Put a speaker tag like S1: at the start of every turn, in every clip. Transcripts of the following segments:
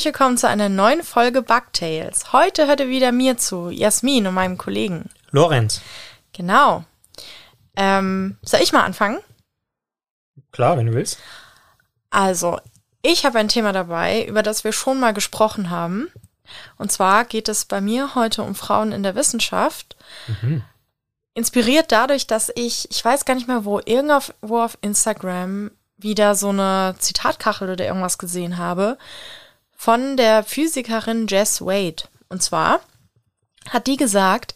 S1: Herzlich willkommen zu einer neuen Folge Bugtails. Heute hört ihr wieder mir zu, Jasmin und meinem Kollegen.
S2: Lorenz.
S1: Genau. Ähm, soll ich mal anfangen?
S2: Klar, wenn du willst.
S1: Also, ich habe ein Thema dabei, über das wir schon mal gesprochen haben. Und zwar geht es bei mir heute um Frauen in der Wissenschaft.
S2: Mhm.
S1: Inspiriert dadurch, dass ich, ich weiß gar nicht mehr, wo, irgendwo auf Instagram wieder so eine Zitatkachel oder irgendwas gesehen habe von der Physikerin Jess Wade. Und zwar hat die gesagt,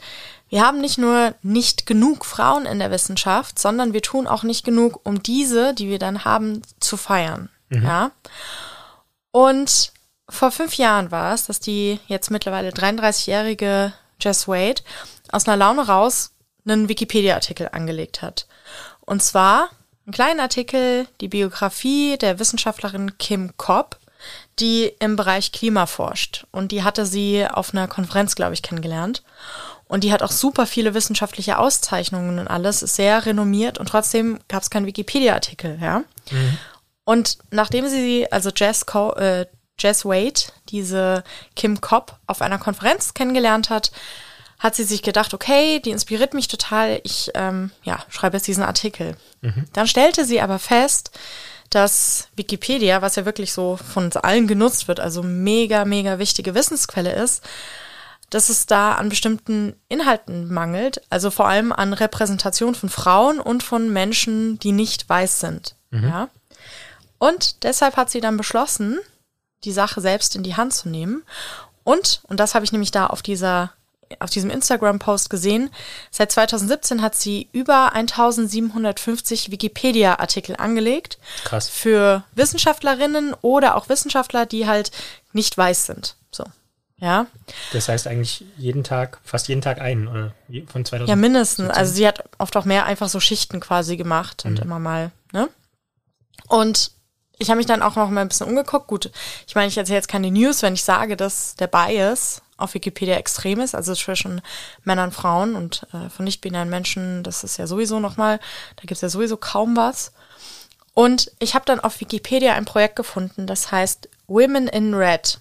S1: wir haben nicht nur nicht genug Frauen in der Wissenschaft, sondern wir tun auch nicht genug, um diese, die wir dann haben, zu feiern.
S2: Mhm.
S1: Ja. Und vor fünf Jahren war es, dass die jetzt mittlerweile 33-jährige Jess Wade aus einer Laune raus einen Wikipedia-Artikel angelegt hat. Und zwar einen kleinen Artikel, die Biografie der Wissenschaftlerin Kim Cobb, die im Bereich Klima forscht. Und die hatte sie auf einer Konferenz, glaube ich, kennengelernt. Und die hat auch super viele wissenschaftliche Auszeichnungen und alles, ist sehr renommiert und trotzdem gab es keinen Wikipedia-Artikel, ja.
S2: Mhm.
S1: Und nachdem sie, also Jess, Co äh, Jess Wade, diese Kim Cobb auf einer Konferenz kennengelernt hat, hat sie sich gedacht, okay, die inspiriert mich total, ich ähm, ja, schreibe jetzt diesen Artikel.
S2: Mhm.
S1: Dann stellte sie aber fest, dass Wikipedia, was ja wirklich so von uns allen genutzt wird, also mega, mega wichtige Wissensquelle ist, dass es da an bestimmten Inhalten mangelt, also vor allem an Repräsentation von Frauen und von Menschen, die nicht weiß sind. Ja? Und deshalb hat sie dann beschlossen, die Sache selbst in die Hand zu nehmen. Und, und das habe ich nämlich da auf dieser auf diesem Instagram-Post gesehen. Seit 2017 hat sie über 1750 Wikipedia-Artikel angelegt
S2: Krass.
S1: für Wissenschaftlerinnen oder auch Wissenschaftler, die halt nicht weiß sind. So. Ja.
S2: Das heißt eigentlich jeden Tag, fast jeden Tag einen, oder von 2000.
S1: Ja, mindestens. Also sie hat oft auch mehr einfach so Schichten quasi gemacht und
S2: Mhm.
S1: immer mal, ne? Und ich habe mich dann auch noch mal ein bisschen umgeguckt. Gut, ich meine, ich erzähle jetzt keine News, wenn ich sage, dass der Bias auf Wikipedia extrem ist, also zwischen Männern und Frauen und äh, von nicht-binären Menschen, das ist ja sowieso noch mal, da gibt's ja sowieso kaum was. Und ich habe dann auf Wikipedia ein Projekt gefunden, das heißt Women in Red.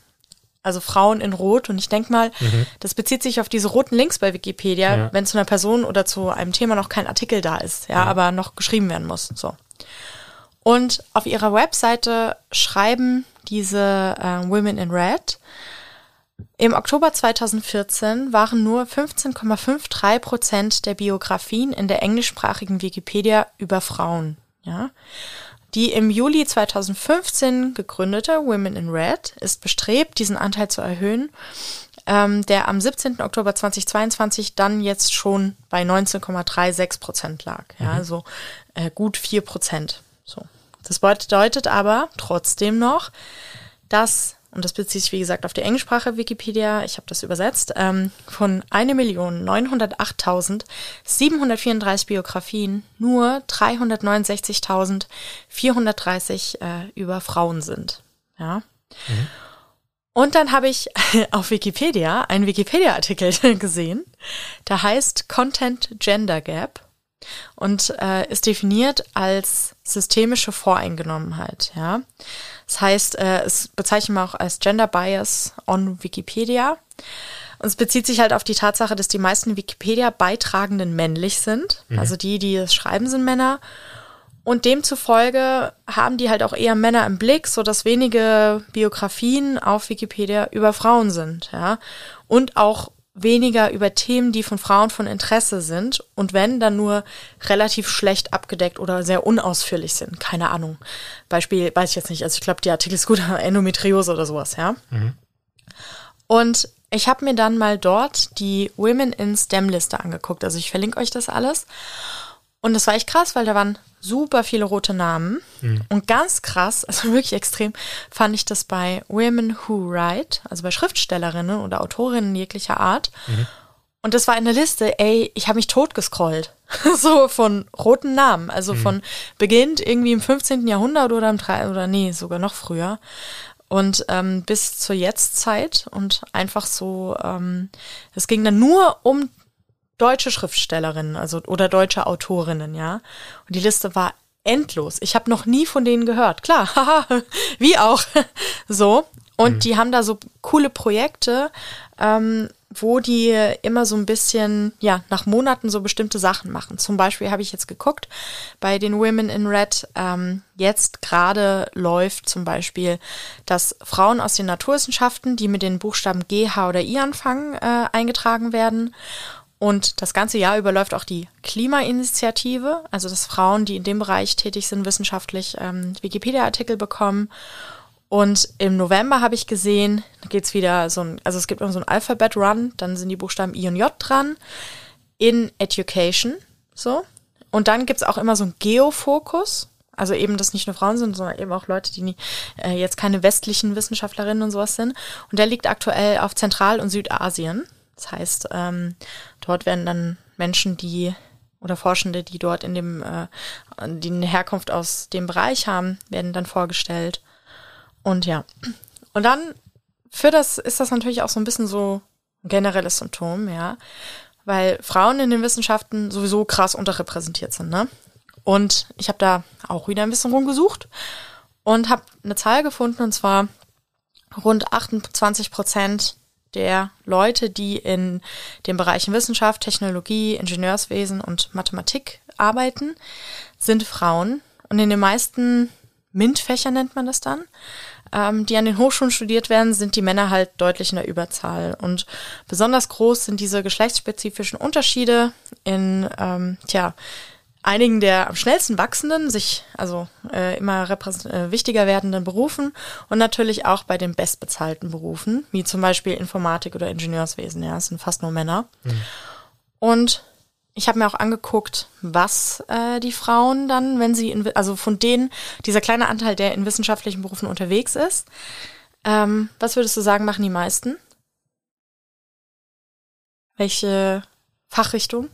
S1: Also Frauen in Rot. Und ich denk mal, das bezieht sich auf diese roten Links bei Wikipedia,
S2: Ja.
S1: wenn zu einer Person oder zu einem Thema noch kein Artikel da ist, ja, aber noch geschrieben werden muss. So. Und auf ihrer Webseite schreiben diese äh, Women in Red, im Oktober 2014 waren nur 15,53 Prozent der Biografien in der englischsprachigen Wikipedia über Frauen. Ja? Die im Juli 2015 gegründete Women in Red ist bestrebt, diesen Anteil zu erhöhen, ähm, der am 17. Oktober 2022 dann jetzt schon bei 19,36 Prozent lag. Ja, also äh, gut 4 Prozent. So. Das bedeutet aber trotzdem noch, dass, und das bezieht sich wie gesagt auf die englischsprachige Wikipedia, ich habe das übersetzt, ähm, von 1.908.734 Biografien nur 369.430 äh, über Frauen sind. Ja. Und dann habe ich auf Wikipedia einen Wikipedia-Artikel gesehen, der heißt Content Gender Gap und äh, ist definiert als systemische Voreingenommenheit. Ja, das heißt, äh, es bezeichnet man auch als Gender Bias on Wikipedia. Und es bezieht sich halt auf die Tatsache, dass die meisten Wikipedia-Beitragenden männlich sind. Also die, die es schreiben, sind Männer. Und demzufolge haben die halt auch eher Männer im Blick, so dass wenige Biografien auf Wikipedia über Frauen sind, ja. Und auch weniger über Themen, die von Frauen von Interesse sind. Und wenn, dann nur relativ schlecht abgedeckt oder sehr unausführlich sind. Keine Ahnung. Beispiel weiß ich jetzt nicht. Also ich glaube, der Artikel ist gut, Endometriose oder sowas, ja. Und ich habe mir dann mal dort die Women in STEM-Liste angeguckt. Also ich verlinke euch das alles. Und das war echt krass, weil da waren super viele rote Namen. Und ganz krass, also wirklich extrem, fand ich das bei Women Who Write, also bei Schriftstellerinnen oder Autorinnen jeglicher Art. Und das war eine Liste, ey, ich habe mich totgescrollt. so von roten Namen. Also von beginnt irgendwie im 15. Jahrhundert oder im 3. oder nee, sogar noch früher. Und ähm, bis zur Jetztzeit und einfach so, ähm, es ging dann nur um deutsche Schriftstellerinnen, also oder deutsche Autorinnen, ja. Und die Liste war endlos. Ich habe noch nie von denen gehört. Klar, haha, wie auch. so. Und mhm. die haben da so coole Projekte, ähm, wo die immer so ein bisschen, ja, nach Monaten so bestimmte Sachen machen. Zum Beispiel habe ich jetzt geguckt, bei den Women in Red, ähm, jetzt gerade läuft zum Beispiel, dass Frauen aus den Naturwissenschaften, die mit den Buchstaben G, H oder I anfangen, äh, eingetragen werden. Und das ganze Jahr über läuft auch die Klimainitiative, also dass Frauen, die in dem Bereich tätig sind, wissenschaftlich ähm, Wikipedia-Artikel bekommen. Und im November habe ich gesehen, da geht's wieder so ein, also es gibt immer so ein Alphabet-Run, dann sind die Buchstaben I und J dran, in Education, so. Und dann gibt's auch immer so ein Geofokus, also eben, dass nicht nur Frauen sind, sondern eben auch Leute, die nie, äh, jetzt keine westlichen Wissenschaftlerinnen und sowas sind. Und der liegt aktuell auf Zentral- und Südasien. Das heißt, ähm, dort werden dann Menschen, die oder Forschende, die dort in dem, äh, die eine Herkunft aus dem Bereich haben, werden dann vorgestellt. Und ja. Und dann für das ist das natürlich auch so ein bisschen so ein generelles Symptom, ja. Weil Frauen in den Wissenschaften sowieso krass unterrepräsentiert sind, ne? Und ich habe da auch wieder ein bisschen rumgesucht und habe eine Zahl gefunden, und zwar rund 28 Prozent der Leute, die in den Bereichen Wissenschaft, Technologie, Ingenieurswesen und Mathematik arbeiten, sind Frauen. Und in den meisten MINT-Fächern nennt man das dann ähm, die an den Hochschulen studiert werden, sind die Männer halt deutlich in der Überzahl. Und besonders groß sind diese geschlechtsspezifischen Unterschiede in, ähm, tja, einigen der am schnellsten wachsenden, sich also äh, immer äh, wichtiger werdenden Berufen und natürlich auch bei den bestbezahlten Berufen, wie zum Beispiel Informatik oder Ingenieurswesen. Ja, es sind fast nur Männer. Mhm. Und ich habe mir auch angeguckt, was äh, die Frauen dann, wenn sie, in, also von denen, dieser kleine Anteil, der in wissenschaftlichen Berufen unterwegs ist, ähm, was würdest du sagen, machen die meisten? Welche Fachrichtung?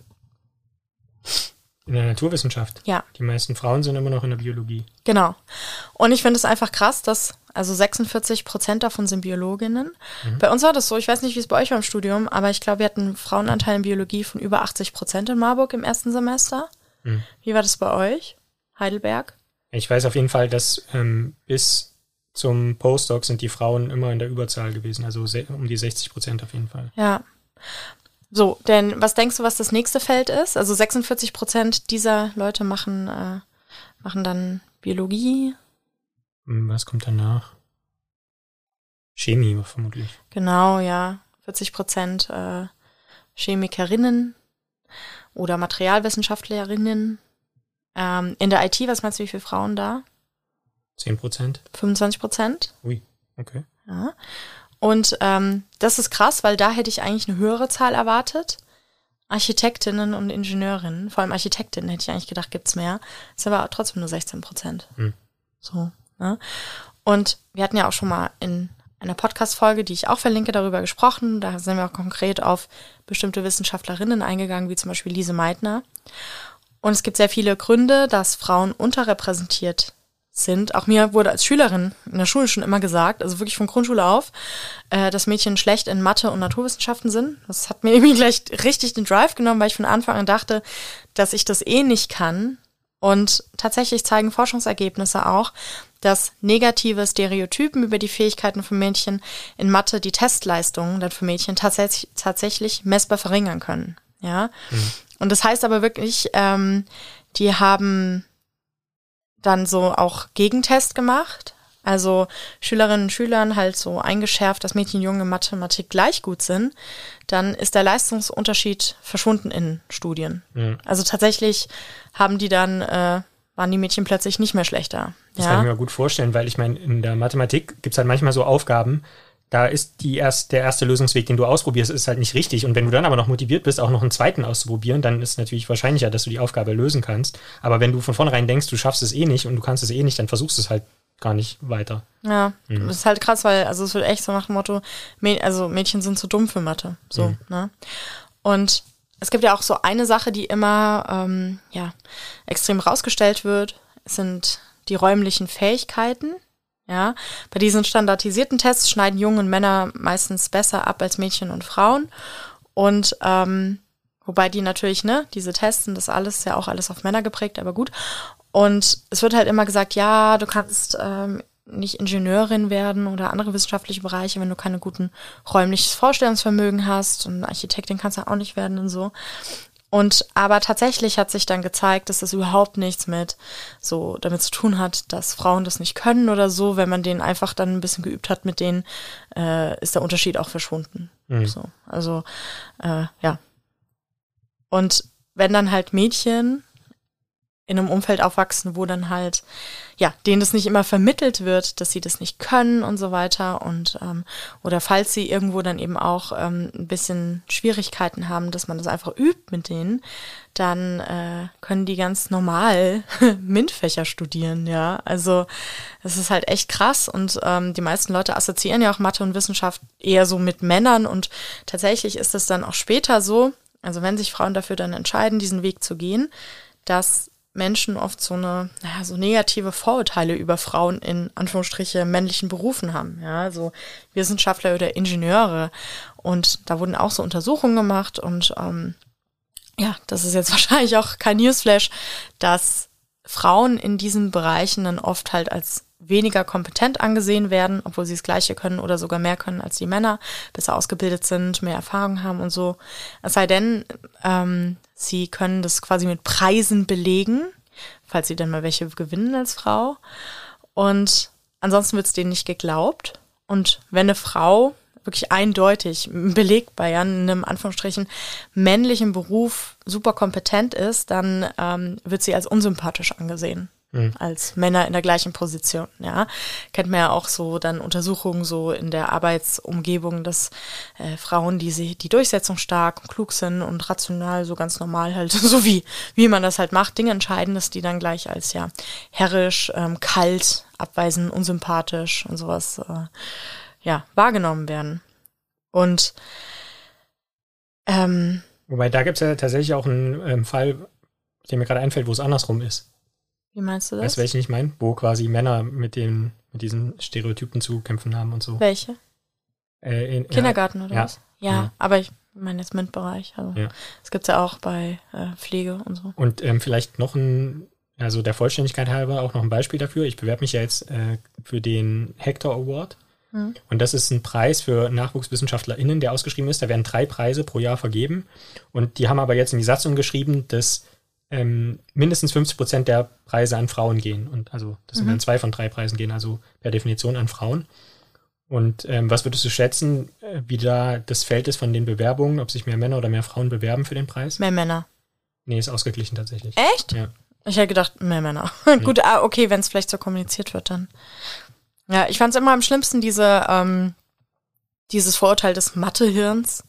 S2: In der Naturwissenschaft.
S1: Ja.
S2: Die meisten Frauen sind immer noch in der Biologie.
S1: Genau. Und ich finde es einfach krass, dass also 46 Prozent davon sind Biologinnen. Mhm. Bei uns war das so, ich weiß nicht, wie es bei euch war im Studium, aber ich glaube, wir hatten einen Frauenanteil in Biologie von über 80 Prozent in Marburg im ersten Semester. Mhm. Wie war das bei euch? Heidelberg?
S2: Ich weiß auf jeden Fall, dass ähm, bis zum Postdoc sind die Frauen immer in der Überzahl gewesen, also um die 60 Prozent auf jeden Fall.
S1: Ja. So, denn was denkst du, was das nächste Feld ist? Also 46 Prozent dieser Leute machen, äh, machen dann Biologie.
S2: Hm, was kommt danach? Chemie vermutlich.
S1: Genau, ja. 40 Prozent äh, Chemikerinnen oder Materialwissenschaftlerinnen. Ähm, in der IT, was meinst du, wie viele Frauen da?
S2: 10 Prozent.
S1: 25 Prozent.
S2: Ui, okay.
S1: Ja. Und ähm, das ist krass, weil da hätte ich eigentlich eine höhere Zahl erwartet. Architektinnen und Ingenieurinnen, vor allem Architektinnen hätte ich eigentlich gedacht, gibt's mehr. Ist aber trotzdem nur 16 Prozent. Hm. So. Ne? Und wir hatten ja auch schon mal in einer Podcast-Folge, die ich auch verlinke, darüber gesprochen. Da sind wir auch konkret auf bestimmte Wissenschaftlerinnen eingegangen, wie zum Beispiel Lise Meitner. Und es gibt sehr viele Gründe, dass Frauen unterrepräsentiert sind. Auch mir wurde als Schülerin in der Schule schon immer gesagt, also wirklich von Grundschule auf, äh, dass Mädchen schlecht in Mathe und Naturwissenschaften sind. Das hat mir irgendwie gleich richtig den Drive genommen, weil ich von Anfang an dachte, dass ich das eh nicht kann. Und tatsächlich zeigen Forschungsergebnisse auch, dass negative Stereotypen über die Fähigkeiten von Mädchen in Mathe die Testleistungen dann für Mädchen tatsächlich, tatsächlich messbar verringern können. Ja. Mhm. Und das heißt aber wirklich, ähm, die haben dann so auch Gegentest gemacht. Also Schülerinnen und Schülern halt so eingeschärft, dass Mädchen und Junge Mathematik gleich gut sind, dann ist der Leistungsunterschied verschwunden in Studien. Mhm. Also tatsächlich haben die dann, äh, waren die Mädchen plötzlich nicht mehr schlechter.
S2: Das ja? kann ich mir gut vorstellen, weil ich meine, in der Mathematik gibt's halt manchmal so Aufgaben, da ist die erst, der erste Lösungsweg, den du ausprobierst, ist halt nicht richtig. Und wenn du dann aber noch motiviert bist, auch noch einen zweiten auszuprobieren, dann ist natürlich wahrscheinlicher, dass du die Aufgabe lösen kannst. Aber wenn du von vornherein denkst, du schaffst es eh nicht und du kannst es eh nicht, dann versuchst du es halt gar nicht weiter.
S1: Ja, mhm. das ist halt krass, weil, also es wird echt so nach dem Motto, also Mädchen sind zu dumm für Mathe. So, mhm. ne? Und es gibt ja auch so eine Sache, die immer, ähm, ja, extrem rausgestellt wird, sind die räumlichen Fähigkeiten ja, bei diesen standardisierten Tests schneiden Jungen und Männer meistens besser ab als Mädchen und Frauen. Und ähm, wobei die natürlich, ne, diese Tests und das alles ja auch alles auf Männer geprägt, aber gut. Und es wird halt immer gesagt, ja, du kannst ähm, nicht Ingenieurin werden oder andere wissenschaftliche Bereiche, wenn du keine guten räumliches Vorstellungsvermögen hast und Architektin kannst du auch nicht werden und so. Und aber tatsächlich hat sich dann gezeigt, dass das überhaupt nichts mit so damit zu tun hat, dass Frauen das nicht können oder so. Wenn man den einfach dann ein bisschen geübt hat mit denen, äh, ist der Unterschied auch verschwunden. Mhm. So, also äh, ja. Und wenn dann halt Mädchen in einem Umfeld aufwachsen, wo dann halt, ja, denen das nicht immer vermittelt wird, dass sie das nicht können und so weiter. Und ähm, oder falls sie irgendwo dann eben auch ähm, ein bisschen Schwierigkeiten haben, dass man das einfach übt mit denen, dann äh, können die ganz normal MINT-Fächer studieren, ja. Also es ist halt echt krass und ähm, die meisten Leute assoziieren ja auch Mathe und Wissenschaft eher so mit Männern und tatsächlich ist es dann auch später so, also wenn sich Frauen dafür dann entscheiden, diesen Weg zu gehen, dass Menschen oft so eine, naja, so negative Vorurteile über Frauen in Anführungsstriche männlichen Berufen haben. Ja, so Wissenschaftler oder Ingenieure. Und da wurden auch so Untersuchungen gemacht und ähm, ja, das ist jetzt wahrscheinlich auch kein Newsflash, dass Frauen in diesen Bereichen dann oft halt als weniger kompetent angesehen werden, obwohl sie das Gleiche können oder sogar mehr können als die Männer, besser ausgebildet sind, mehr Erfahrung haben und so. Es sei denn, ähm, sie können das quasi mit Preisen belegen, falls sie dann mal welche gewinnen als Frau. Und ansonsten wird es denen nicht geglaubt. Und wenn eine Frau wirklich eindeutig belegbar ja, in einem Anführungsstrichen männlichen Beruf super kompetent ist, dann ähm, wird sie als unsympathisch angesehen mhm. als Männer in der gleichen Position. Ja, kennt man ja auch so dann Untersuchungen so in der Arbeitsumgebung, dass äh, Frauen, die sie die Durchsetzung stark und klug sind und rational so ganz normal halt so wie wie man das halt macht, Dinge entscheiden, dass die dann gleich als ja herrisch, ähm, kalt, abweisend, unsympathisch und sowas äh, ja wahrgenommen werden. Und ähm,
S2: Wobei da gibt es ja tatsächlich auch einen ähm, Fall, der mir gerade einfällt, wo es andersrum ist.
S1: Wie meinst du das?
S2: Weißt du, welchen ich meine? Wo quasi Männer mit, den, mit diesen Stereotypen zu kämpfen haben und so.
S1: Welche?
S2: Äh, in,
S1: Kindergarten
S2: ja,
S1: oder
S2: ja,
S1: was? Ja, ja, aber ich meine jetzt MINT-Bereich. Also ja. Das gibt es ja auch bei äh, Pflege und so.
S2: Und ähm, vielleicht noch ein, also der Vollständigkeit halber auch noch ein Beispiel dafür. Ich bewerbe mich ja jetzt äh, für den Hector Award. Mhm. Und das ist ein Preis für NachwuchswissenschaftlerInnen, der ausgeschrieben ist. Da werden drei Preise pro Jahr vergeben. Und die haben aber jetzt in die Satzung geschrieben, dass ähm, mindestens 50 Prozent der Preise an Frauen gehen. Und also das sind mhm. dann zwei von drei Preisen gehen, also per Definition an Frauen. Und ähm, was würdest du schätzen, äh, wie da das Feld ist von den Bewerbungen, ob sich mehr Männer oder mehr Frauen bewerben für den Preis?
S1: Mehr Männer.
S2: Nee, ist ausgeglichen tatsächlich.
S1: Echt?
S2: Ja.
S1: Ich hätte gedacht, mehr Männer. Nee. Gut, ah, okay, wenn es vielleicht so kommuniziert wird, dann. Ja, ich fand es immer am schlimmsten, diese, ähm, dieses Vorurteil des Mathehirns.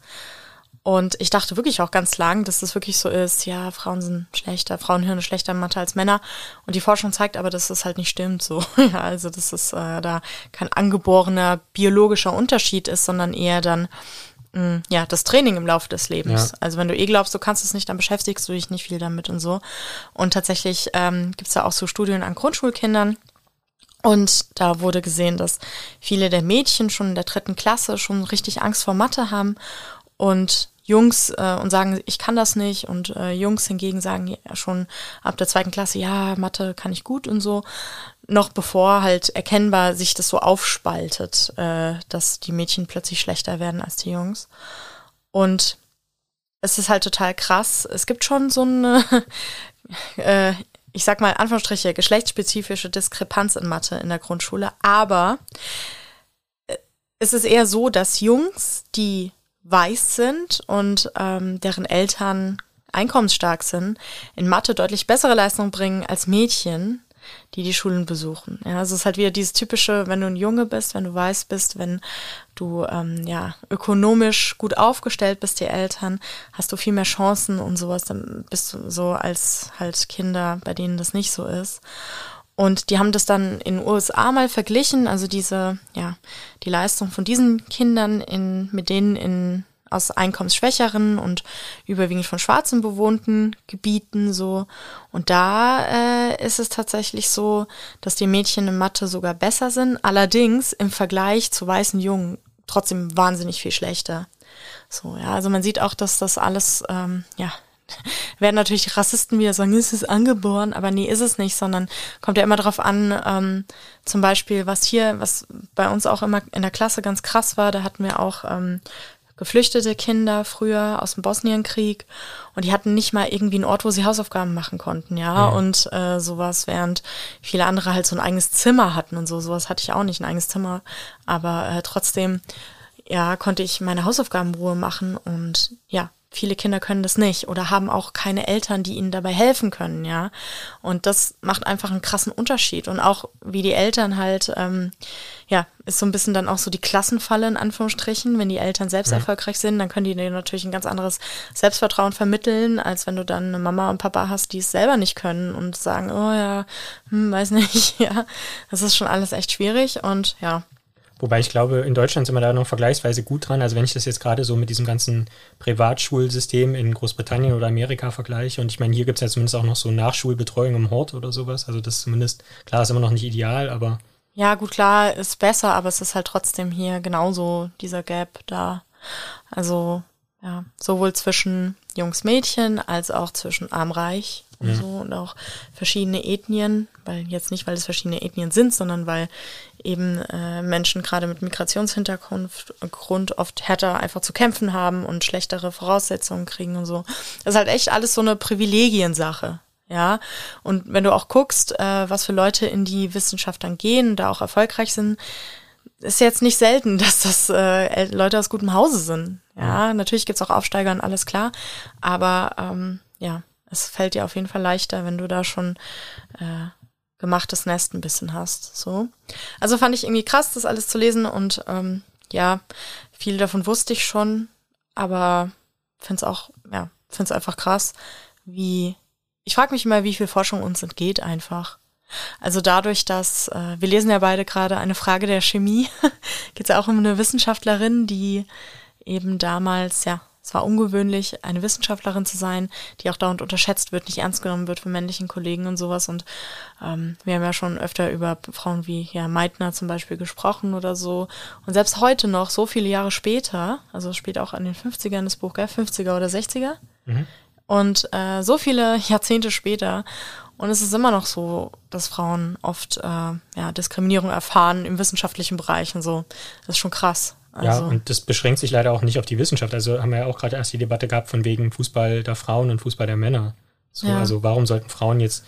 S1: Und ich dachte wirklich auch ganz lang, dass das wirklich so ist, ja, Frauen sind schlechter, Frauen hören schlechter in Mathe als Männer. Und die Forschung zeigt aber, dass das halt nicht stimmt so. ja, also dass es äh, da kein angeborener biologischer Unterschied ist, sondern eher dann mh, mm, ja, das Training im Laufe des Lebens. Ja. Also wenn du eh glaubst, du kannst es nicht, dann beschäftigst du dich nicht viel damit und so. Und tatsächlich ähm, gibt es da auch so Studien an Grundschulkindern, und da wurde gesehen, dass viele der Mädchen schon in der dritten Klasse schon richtig Angst vor Mathe haben und Jungs äh, und sagen, ich kann das nicht und äh, Jungs hingegen sagen ja schon ab der zweiten Klasse, ja, Mathe kann ich gut und so, noch bevor halt erkennbar sich das so aufspaltet, äh, dass die Mädchen plötzlich schlechter werden als die Jungs. Und es ist halt total krass. Es gibt schon so eine, äh, ich sag mal, Anführungsstriche, geschlechtsspezifische Diskrepanz in Mathe in der Grundschule, aber äh, es ist eher so, dass Jungs, die weiß sind und ähm, deren Eltern einkommensstark sind, in Mathe deutlich bessere Leistungen bringen als Mädchen, die die Schulen besuchen. Ja, also es ist halt wieder dieses typische, wenn du ein Junge bist, wenn du weiß bist, wenn du ähm, ja ökonomisch gut aufgestellt bist, die Eltern, hast du viel mehr Chancen und sowas, dann bist du so als halt Kinder, bei denen das nicht so ist. Und die haben das dann in den USA mal verglichen, also diese, ja, die Leistung von diesen Kindern in, mit denen in aus einkommensschwächeren und überwiegend von Schwarzen bewohnten Gebieten so. Und da äh, ist es tatsächlich so, dass die Mädchen in Mathe sogar besser sind, allerdings im Vergleich zu weißen Jungen trotzdem wahnsinnig viel schlechter. So, ja, also man sieht auch, dass das alles, ähm, ja, werden natürlich die Rassisten wieder sagen, ist es angeboren, aber nee, ist es nicht, sondern kommt ja immer darauf an, ähm, zum Beispiel, was hier, was bei uns auch immer in der Klasse ganz krass war, da hatten wir auch ähm, geflüchtete Kinder früher aus dem Bosnienkrieg und die hatten nicht mal irgendwie einen Ort, wo sie Hausaufgaben machen konnten, ja, ja. und äh, sowas, während viele andere halt so ein eigenes Zimmer hatten und so, sowas hatte ich auch nicht, ein eigenes Zimmer, aber äh, trotzdem, ja, konnte ich meine Hausaufgaben Ruhe machen und ja, viele Kinder können das nicht oder haben auch keine Eltern, die ihnen dabei helfen können, ja. Und das macht einfach einen krassen Unterschied. Und auch wie die Eltern halt, ähm, ja, ist so ein bisschen dann auch so die Klassenfalle in Anführungsstrichen. Wenn die Eltern selbst ja. erfolgreich sind, dann können die dir natürlich ein ganz anderes Selbstvertrauen vermitteln, als wenn du dann eine Mama und Papa hast, die es selber nicht können und sagen, oh ja, hm, weiß nicht, ja. Das ist schon alles echt schwierig und ja,
S2: Wobei ich glaube, in Deutschland sind wir da noch vergleichsweise gut dran. Also wenn ich das jetzt gerade so mit diesem ganzen Privatschulsystem in Großbritannien oder Amerika vergleiche, und ich meine, hier gibt es ja zumindest auch noch so Nachschulbetreuung im Hort oder sowas. Also das ist zumindest, klar, ist immer noch nicht ideal, aber.
S1: Ja, gut, klar, ist besser, aber es ist halt trotzdem hier genauso dieser Gap da. Also, ja, sowohl zwischen Jungs, Mädchen als auch zwischen arm-reich und ja. so und auch verschiedene Ethnien, weil jetzt nicht, weil es verschiedene Ethnien sind, sondern weil eben äh, Menschen gerade mit Migrationshintergrund Grund oft härter einfach zu kämpfen haben und schlechtere Voraussetzungen kriegen und so. Das ist halt echt alles so eine Privilegiensache. Ja, und wenn du auch guckst, äh, was für Leute in die Wissenschaft dann gehen, da auch erfolgreich sind, ist jetzt nicht selten, dass das äh, Leute aus gutem Hause sind. Ja, ja. natürlich gibt's auch Aufsteiger und alles klar, aber ähm, ja, es fällt dir auf jeden Fall leichter, wenn du da schon äh, gemachtes Nest ein bisschen hast. So. Also fand ich irgendwie krass, das alles zu lesen und ähm, ja, viel davon wusste ich schon, aber finde es auch, ja, finde es einfach krass, wie ich frage mich immer, wie viel Forschung uns entgeht einfach. Also dadurch, dass äh, wir lesen ja beide gerade eine Frage der Chemie, geht es ja auch um eine Wissenschaftlerin, die eben damals ja es war ungewöhnlich, eine Wissenschaftlerin zu sein, die auch dauernd unterschätzt wird, nicht ernst genommen wird von männlichen Kollegen und sowas. Und ähm, wir haben ja schon öfter über Frauen wie ja, Meitner zum Beispiel gesprochen oder so. Und selbst heute noch, so viele Jahre später, also spielt auch an den 50ern das Buch, gell? 50er oder 60er. Mhm. Und äh, so viele Jahrzehnte später. Und es ist immer noch so, dass Frauen oft äh, ja, Diskriminierung erfahren im wissenschaftlichen Bereich und so. Das ist schon krass.
S2: Also. Ja, und das beschränkt sich leider auch nicht auf die Wissenschaft. Also haben wir ja auch gerade erst die Debatte gehabt von wegen Fußball der Frauen und Fußball der Männer. So, ja. Also warum sollten Frauen jetzt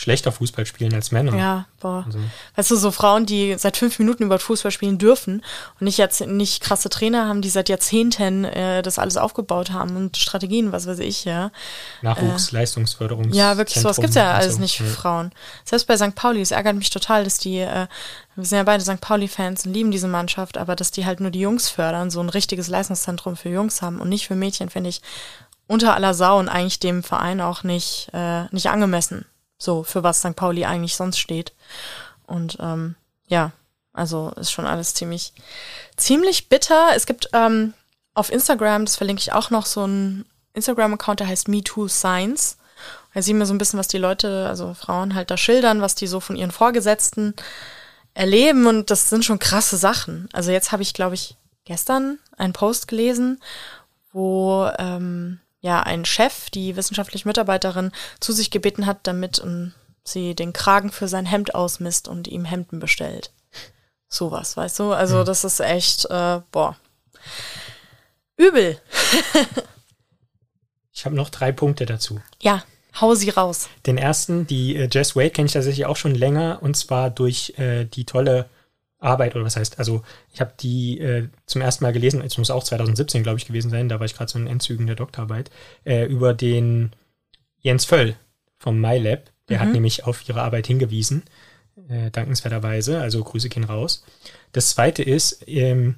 S2: schlechter Fußball spielen als Männer.
S1: Ja, boah. Also. Weißt du, so Frauen, die seit fünf Minuten über Fußball spielen dürfen und nicht jetzt nicht krasse Trainer haben, die seit Jahrzehnten äh, das alles aufgebaut haben und Strategien, was weiß ich, ja.
S2: Nachwuchs, äh, Leistungsförderung.
S1: Ja, wirklich, sowas gibt's ja alles so. nicht für ja. Frauen. Selbst bei St. Pauli, es ärgert mich total, dass die, äh, wir sind ja beide St. Pauli-Fans und lieben diese Mannschaft, aber dass die halt nur die Jungs fördern, so ein richtiges Leistungszentrum für Jungs haben und nicht für Mädchen, finde ich unter aller Sau und eigentlich dem Verein auch nicht, äh, nicht angemessen. So, für was St. Pauli eigentlich sonst steht. Und ähm, ja, also ist schon alles ziemlich, ziemlich bitter. Es gibt ähm, auf Instagram, das verlinke ich auch noch, so ein Instagram-Account, der heißt MeTooScience. Da sieht man so ein bisschen, was die Leute, also Frauen halt da schildern, was die so von ihren Vorgesetzten erleben. Und das sind schon krasse Sachen. Also jetzt habe ich, glaube ich, gestern einen Post gelesen, wo ähm, ja ein Chef die wissenschaftliche Mitarbeiterin zu sich gebeten hat, damit um, ähm, sie den Kragen für sein Hemd ausmisst und ihm Hemden bestellt. Sowas, weißt du? Also mhm. das ist echt, äh, boah, übel.
S2: ich habe noch drei Punkte dazu.
S1: Ja, hau sie raus.
S2: Den ersten, die äh, Jess Wade kenne ich tatsächlich auch schon länger und zwar durch äh, die tolle Arbeit oder was heißt, also ich habe die äh, zum ersten Mal gelesen, es muss auch 2017, glaube ich, gewesen sein, da war ich gerade so in Endzügen der Doktorarbeit, äh, über den Jens Völl vom MyLab. Der mhm. hat nämlich auf ihre Arbeit hingewiesen, äh, dankenswerterweise, also Grüße gehen raus. Das zweite ist, ähm,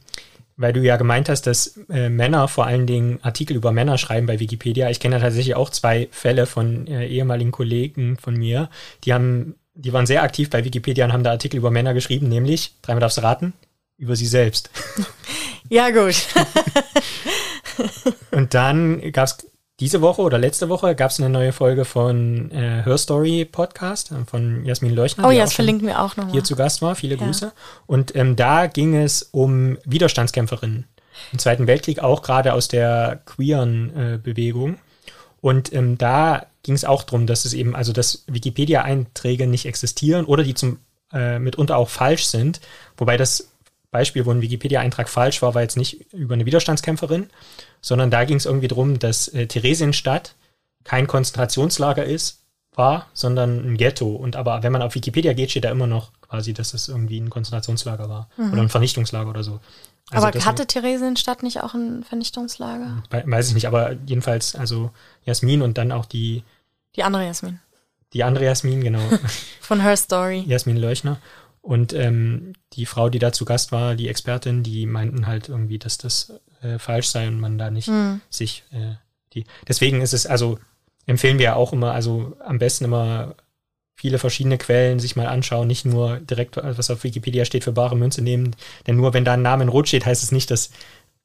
S2: weil du ja gemeint hast, dass äh, Männer vor allen Dingen Artikel über Männer schreiben bei Wikipedia. Ich kenne tatsächlich auch zwei Fälle von äh, ehemaligen Kollegen von mir, die haben die waren sehr aktiv bei Wikipedia und haben da Artikel über Männer geschrieben, nämlich, dreimal darfst du raten, über sie selbst.
S1: Ja, gut.
S2: und dann gab es diese Woche oder letzte Woche gab es eine neue Folge von äh, Her Story Podcast äh, von Jasmin Leuchner.
S1: Oh ja, das verlinken wir auch
S2: nochmal. Hier zu Gast war, viele ja. Grüße. Und ähm, da ging es um Widerstandskämpferinnen im Zweiten Weltkrieg, auch gerade aus der queeren äh, Bewegung. Und ähm, da ging es auch darum, dass es eben, also dass Wikipedia-Einträge nicht existieren oder die zum äh, mitunter auch falsch sind. Wobei das Beispiel, wo ein Wikipedia-Eintrag falsch war, war jetzt nicht über eine Widerstandskämpferin, sondern da ging es irgendwie darum, dass äh, Theresienstadt kein Konzentrationslager ist, war, sondern ein Ghetto. Und aber wenn man auf Wikipedia geht, steht da immer noch quasi, dass es irgendwie ein Konzentrationslager war
S1: Mhm.
S2: oder ein Vernichtungslager oder so. Also
S1: aber hatte Theresienstadt nicht auch ein Vernichtungslager?
S2: We- Weiß ich nicht, aber jedenfalls, also Jasmin und dann auch die,
S1: Die andere Jasmin.
S2: die andere Jasmin, genau,
S1: Von Her Story.
S2: Jasmin Leuchner. Und ähm, die Frau, die da zu Gast war, die Expertin, die meinten halt irgendwie, dass das äh, falsch sei und man da nicht
S1: Hm.
S2: sich äh, die. Deswegen ist es, also empfehlen wir ja auch immer, also am besten immer viele verschiedene Quellen sich mal anschauen, nicht nur direkt, was auf Wikipedia steht, für bare Münze nehmen. Denn nur wenn da ein Name in Rot steht, heißt es nicht, dass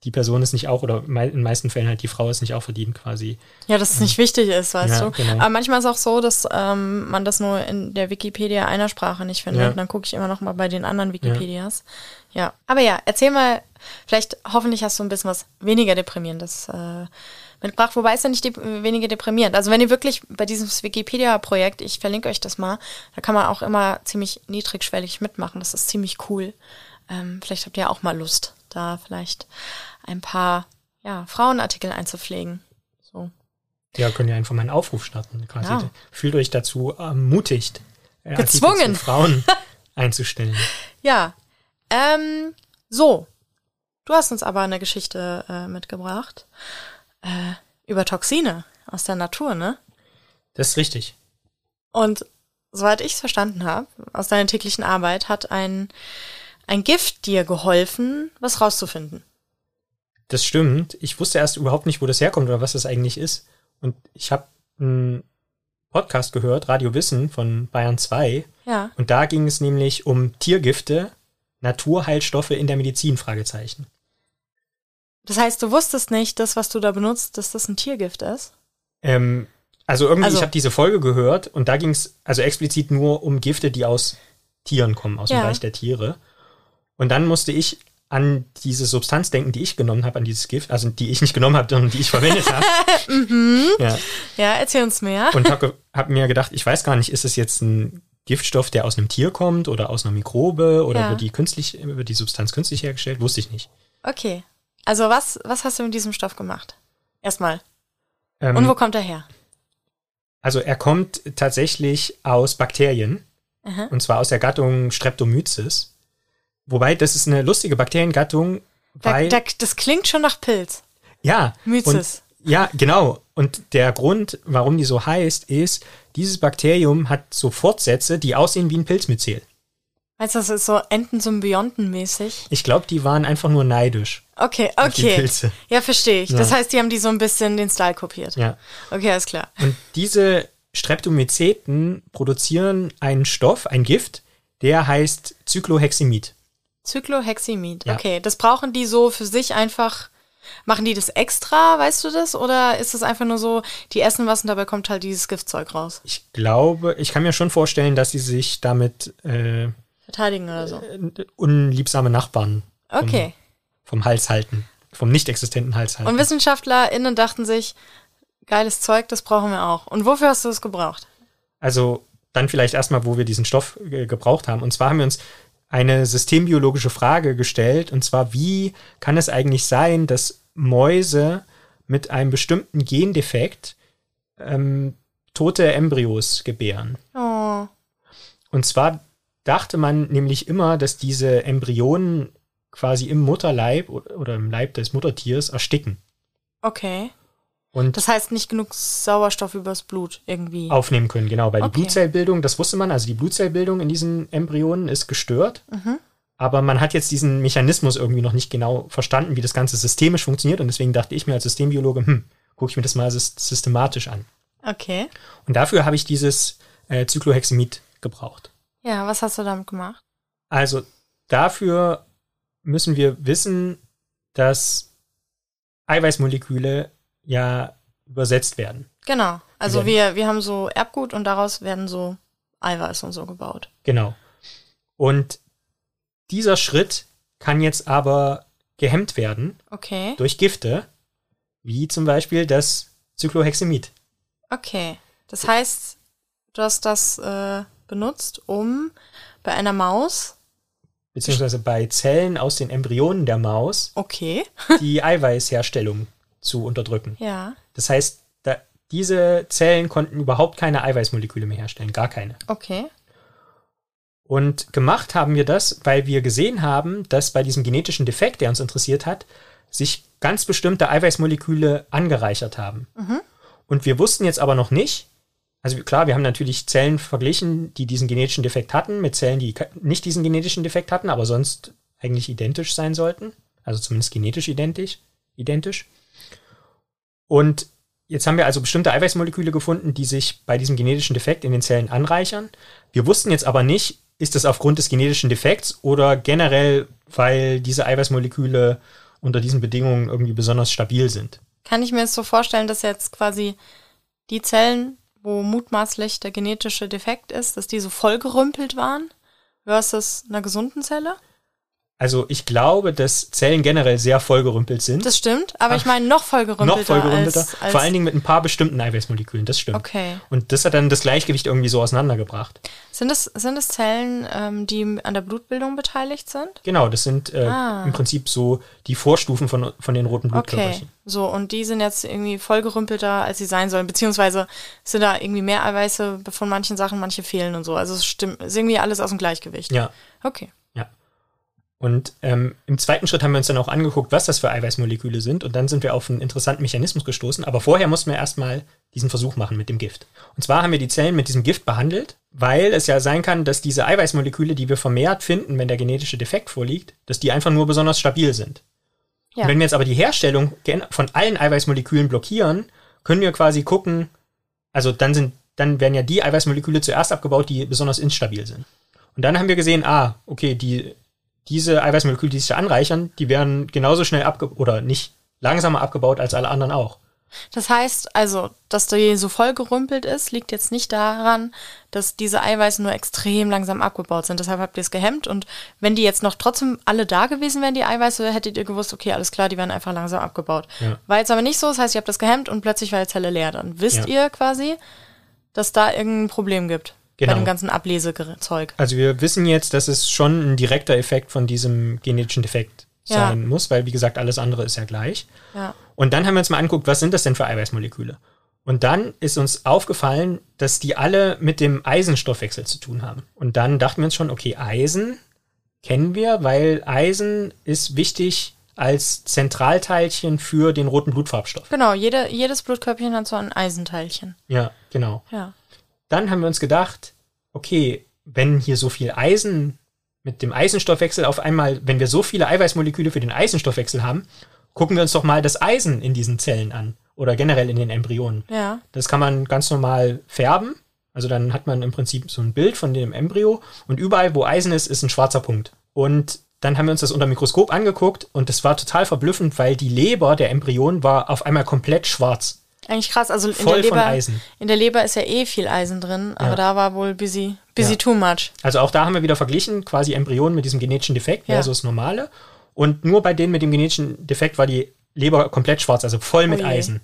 S2: die Person es nicht auch, oder in den meisten Fällen halt die Frau es nicht auch verdient, quasi.
S1: Ja, dass es nicht wichtig ist, weißt
S2: Ja,
S1: du.
S2: genau.
S1: Aber manchmal ist auch so, dass ähm, man das nur in der Wikipedia einer Sprache nicht findet.
S2: Ja.
S1: Und dann gucke ich immer noch mal bei den anderen Wikipedias. Ja. Aber ja, erzähl mal, vielleicht, hoffentlich hast du ein bisschen was weniger deprimierendes äh, mitgebracht. Wobei ist ja nicht dep weniger deprimierend. Also wenn ihr wirklich bei diesem Wikipedia-Projekt, ich verlinke euch das mal, da kann man auch immer ziemlich niedrigschwellig mitmachen. Das ist ziemlich cool. Ähm, vielleicht habt ihr auch mal Lust, da vielleicht ein paar ja, Frauenartikel einzupflegen. So.
S2: Ja, können ja einfach mal einen Aufruf starten, quasi.
S1: Ja.
S2: Fühlt euch dazu ermutigt, äh,
S1: Gezwungen.
S2: Frauen einzustellen.
S1: Ja. Ähm, so. Du hast uns aber eine Geschichte äh, mitgebracht äh, über Toxine aus der Natur, ne?
S2: Das ist richtig.
S1: Und soweit ich es verstanden habe, aus deiner täglichen Arbeit hat ein, ein Gift dir geholfen, was rauszufinden.
S2: Das stimmt. Ich wusste erst überhaupt nicht, wo das herkommt oder was das eigentlich ist. Und ich habe einen Podcast gehört, Radio Wissen von Bayern 2.
S1: Ja.
S2: Und da ging es nämlich um Tiergifte, Naturheilstoffe in der Medizin, Fragezeichen.
S1: Das heißt, du wusstest nicht, das, was du da benutzt, dass das ein Tiergift ist?
S2: Ähm, also irgendwie,
S1: Also-
S2: ich habe diese Folge gehört und da ging es also explizit nur um Gifte, die aus Tieren kommen, aus
S1: Ja.
S2: dem Bereich der Tiere. Und dann musste ich an diese Substanz denken, die ich genommen habe, an dieses Gift, also die ich nicht genommen habe, sondern die ich verwendet habe. ja.
S1: Ja, erzähl uns mehr.
S2: Und habe hab mir gedacht, ich weiß gar nicht, ist es jetzt ein Giftstoff, der aus einem Tier kommt oder aus einer Mikrobe oder
S1: Ja.
S2: wird die künstlich, wird die Substanz künstlich hergestellt? Wusste ich nicht.
S1: Okay. Also was, was hast du mit diesem Stoff gemacht? Erstmal.
S2: Ähm,
S1: Und wo kommt er her?
S2: also er kommt tatsächlich aus Bakterien.
S1: Aha.
S2: Und zwar aus der Gattung Streptomyces. Wobei, das ist eine lustige Bakteriengattung,
S1: Da,
S2: weil.
S1: da, das klingt schon nach Pilz.
S2: ja.
S1: Myces.
S2: Und, ja, genau. Und der Grund, warum die so heißt, ist, dieses Bakterium hat so Fortsätze, die aussehen wie ein Pilzmyzel.
S1: Weißt du, das ist so Entensymbiontenmäßig.
S2: Ich glaube, die waren einfach nur neidisch.
S1: Okay, okay. Ja, verstehe ich.
S2: Ja.
S1: Das heißt, die haben die so ein bisschen den Style kopiert.
S2: Ja.
S1: Okay, alles klar.
S2: Und diese Streptomyceten produzieren einen Stoff, ein Gift, der heißt Cycloheximid.
S1: Cycloheximid.
S2: Ja.
S1: Okay, das brauchen die so für sich einfach. Machen die das extra, weißt du das? Oder ist es einfach nur so, die essen was und dabei kommt halt dieses Giftzeug raus?
S2: Ich glaube, ich kann mir schon vorstellen, dass sie sich damit äh,
S1: Verteidigen oder so.
S2: unliebsame Nachbarn
S1: Okay.
S2: Vom Hals halten. Vom nicht existenten Hals halten.
S1: Und WissenschaftlerInnen dachten sich, geiles Zeug, das brauchen wir auch. Und wofür hast du es gebraucht?
S2: also dann vielleicht erstmal, wo wir diesen Stoff äh, gebraucht haben. Und zwar haben wir uns eine systembiologische Frage gestellt. Und zwar, wie kann es eigentlich sein, dass Mäuse mit einem bestimmten Gendefekt ähm, tote Embryos gebären?
S1: Oh.
S2: Und zwar dachte man nämlich immer, dass diese Embryonen quasi im Mutterleib oder im Leib des Muttertiers ersticken
S1: Okay.
S2: und
S1: Das heißt nicht genug Sauerstoff übers Blut irgendwie.
S2: aufnehmen können. Genau, weil
S1: Okay.
S2: die Blutzellbildung, das wusste man, also die Blutzellbildung in diesen Embryonen ist gestört.
S1: Mhm.
S2: Aber man hat jetzt diesen Mechanismus irgendwie noch nicht genau verstanden, wie das Ganze systemisch funktioniert. Und deswegen dachte ich mir als Systembiologe, hm, gucke ich mir das mal sys- systematisch an.
S1: Okay.
S2: Und dafür habe ich dieses äh, Cycloheximid gebraucht.
S1: Ja, was hast du damit gemacht?
S2: Also dafür müssen wir wissen, dass Eiweißmoleküle ja übersetzt werden.
S1: Genau. Also wir, wir haben so Erbgut und daraus werden so Eiweiß und so gebaut.
S2: Genau. Und dieser Schritt kann jetzt aber gehemmt werden
S1: Okay.
S2: durch Gifte, wie zum Beispiel das Cycloheximid.
S1: Okay. Das heißt, du hast das äh, benutzt, um bei einer Maus.
S2: Beziehungsweise bei Zellen aus den Embryonen der Maus
S1: Okay.
S2: die Eiweißherstellung zu unterdrücken.
S1: Ja.
S2: Das heißt, da, diese Zellen konnten überhaupt keine Eiweißmoleküle mehr herstellen, gar keine.
S1: Okay.
S2: Und gemacht haben wir das, weil wir gesehen haben, dass bei diesem genetischen Defekt, der uns interessiert hat, sich ganz bestimmte Eiweißmoleküle angereichert haben. Und wir wussten jetzt aber noch nicht, also klar, wir haben natürlich Zellen verglichen, die diesen genetischen Defekt hatten, mit Zellen, die nicht diesen genetischen Defekt hatten, aber sonst eigentlich identisch sein sollten. Also zumindest genetisch identisch. identisch. Und jetzt haben wir also bestimmte Eiweißmoleküle gefunden, die sich bei diesem genetischen Defekt in den Zellen anreichern. Wir wussten jetzt aber nicht, ist das aufgrund des genetischen Defekts oder generell, weil diese Eiweißmoleküle unter diesen Bedingungen irgendwie besonders stabil sind.
S1: Kann ich mir jetzt so vorstellen, dass jetzt quasi die Zellen, wo mutmaßlich der genetische Defekt ist, dass die so vollgerümpelt waren versus einer gesunden Zelle?
S2: Also ich glaube, dass Zellen generell sehr vollgerümpelt sind.
S1: Das stimmt, aber ich meine noch vollgerümpelter.
S2: noch vollgerümpelter.
S1: Als, als,
S2: vor allen Dingen mit ein paar bestimmten Eiweißmolekülen, das stimmt.
S1: Okay.
S2: Und das hat dann das Gleichgewicht irgendwie so auseinandergebracht.
S1: Sind es, sind es Zellen, ähm, die an der Blutbildung beteiligt sind?
S2: Genau, das sind äh,
S1: Ah.
S2: im Prinzip so die Vorstufen von, von den roten
S1: Okay.
S2: Blutkörperchen.
S1: So, und die sind jetzt irgendwie vollgerümpelter, als sie sein sollen, beziehungsweise sind da irgendwie mehr Eiweiße von manchen Sachen, manche fehlen und so. Also es stimmt, ist irgendwie alles aus dem Gleichgewicht.
S2: Ja,
S1: Okay.
S2: Und ähm, im zweiten Schritt haben wir uns dann auch angeguckt, was das für Eiweißmoleküle sind. Und dann sind wir auf einen interessanten Mechanismus gestoßen. Aber vorher mussten wir erstmal diesen Versuch machen mit dem Gift. Und zwar haben wir die Zellen mit diesem Gift behandelt, weil es ja sein kann, dass diese Eiweißmoleküle, die wir vermehrt finden, wenn der genetische Defekt vorliegt, dass die einfach nur besonders stabil sind.
S1: Ja.
S2: Und wenn wir jetzt aber die Herstellung von allen Eiweißmolekülen blockieren, können wir quasi gucken, also dann sind, dann werden ja die Eiweißmoleküle zuerst abgebaut, die besonders instabil sind. Und dann haben wir gesehen, ah, okay, die, diese Eiweißmoleküle, die sich da anreichern, die werden genauso schnell abgebaut oder nicht langsamer abgebaut als alle anderen auch.
S1: Das heißt also, dass die so vollgerümpelt ist, liegt jetzt nicht daran, dass diese Eiweiße nur extrem langsam abgebaut sind. Deshalb habt ihr es gehemmt. Und wenn die jetzt noch trotzdem alle da gewesen wären, die Eiweiße, hättet ihr gewusst, okay, alles klar, die werden einfach langsam abgebaut.
S2: Ja.
S1: War jetzt aber nicht so, das heißt, ihr habt das gehemmt und plötzlich war die Zelle leer. Dann wisst
S2: Ja.
S1: ihr quasi, dass da irgendein Problem gibt.
S2: Genau.
S1: Bei dem ganzen Ablesezeug.
S2: Also wir wissen jetzt, dass es schon ein direkter Effekt von diesem genetischen Defekt
S1: Ja.
S2: sein muss, weil wie gesagt, alles andere ist ja gleich.
S1: Ja.
S2: Und dann haben wir uns mal angeguckt, was sind das denn für Eiweißmoleküle? Und dann ist uns aufgefallen, dass die alle mit dem Eisenstoffwechsel zu tun haben. Und dann dachten wir uns schon, okay, Eisen kennen wir, weil Eisen ist wichtig als Zentralteilchen für den roten Blutfarbstoff.
S1: Genau, jede, jedes Blutkörbchen hat so ein Eisenteilchen.
S2: Ja, genau.
S1: Ja.
S2: Dann haben wir uns gedacht, okay, wenn hier so viel Eisen mit dem Eisenstoffwechsel auf einmal, wenn wir so viele Eiweißmoleküle für den Eisenstoffwechsel haben, gucken wir uns doch mal das Eisen in diesen Zellen an oder generell in den Embryonen.
S1: Ja.
S2: Das kann man ganz normal färben. Also dann hat man im Prinzip so ein Bild von dem Embryo und überall, wo Eisen ist, ist ein schwarzer Punkt. Und dann haben wir uns das unter dem Mikroskop angeguckt und das war total verblüffend, weil die Leber der Embryonen war auf einmal komplett schwarz.
S1: Eigentlich krass. Also in
S2: Voll
S1: der Leber,
S2: Eisen.
S1: in der Leber ist ja eh viel Eisen drin, aber
S2: Ja.
S1: da war wohl busy, busy
S2: Ja.
S1: too much.
S2: Also auch da haben wir wieder verglichen, quasi Embryonen mit diesem genetischen Defekt
S1: Ja.
S2: versus normale. Und nur bei denen mit dem genetischen Defekt war die Leber komplett schwarz, also voll mit
S1: Oh.
S2: Eisen.